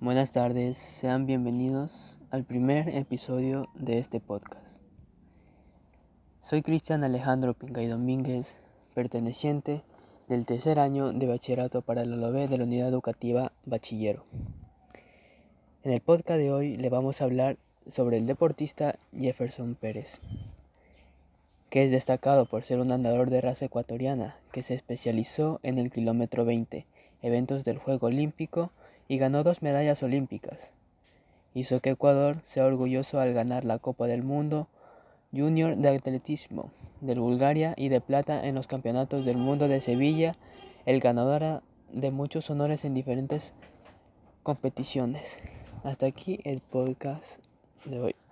Buenas tardes, sean bienvenidos al primer episodio de este podcast. Soy Cristian Alejandro Pincay Domínguez, perteneciente del tercer año de bachillerato para la LOB de la unidad educativa Bachillero. En el podcast de hoy le vamos a hablar sobre el deportista Jefferson Pérez, que es destacado por ser un andador de raza ecuatoriana que se especializó en el kilómetro 20, eventos del Juego Olímpico, y ganó dos medallas olímpicas. Hizo que Ecuador sea orgulloso al ganar la Copa del Mundo Junior de Atletismo de Bulgaria y de plata en los Campeonatos del Mundo de Sevilla, el ganador de muchos honores en diferentes competiciones. Hasta aquí el podcast de hoy.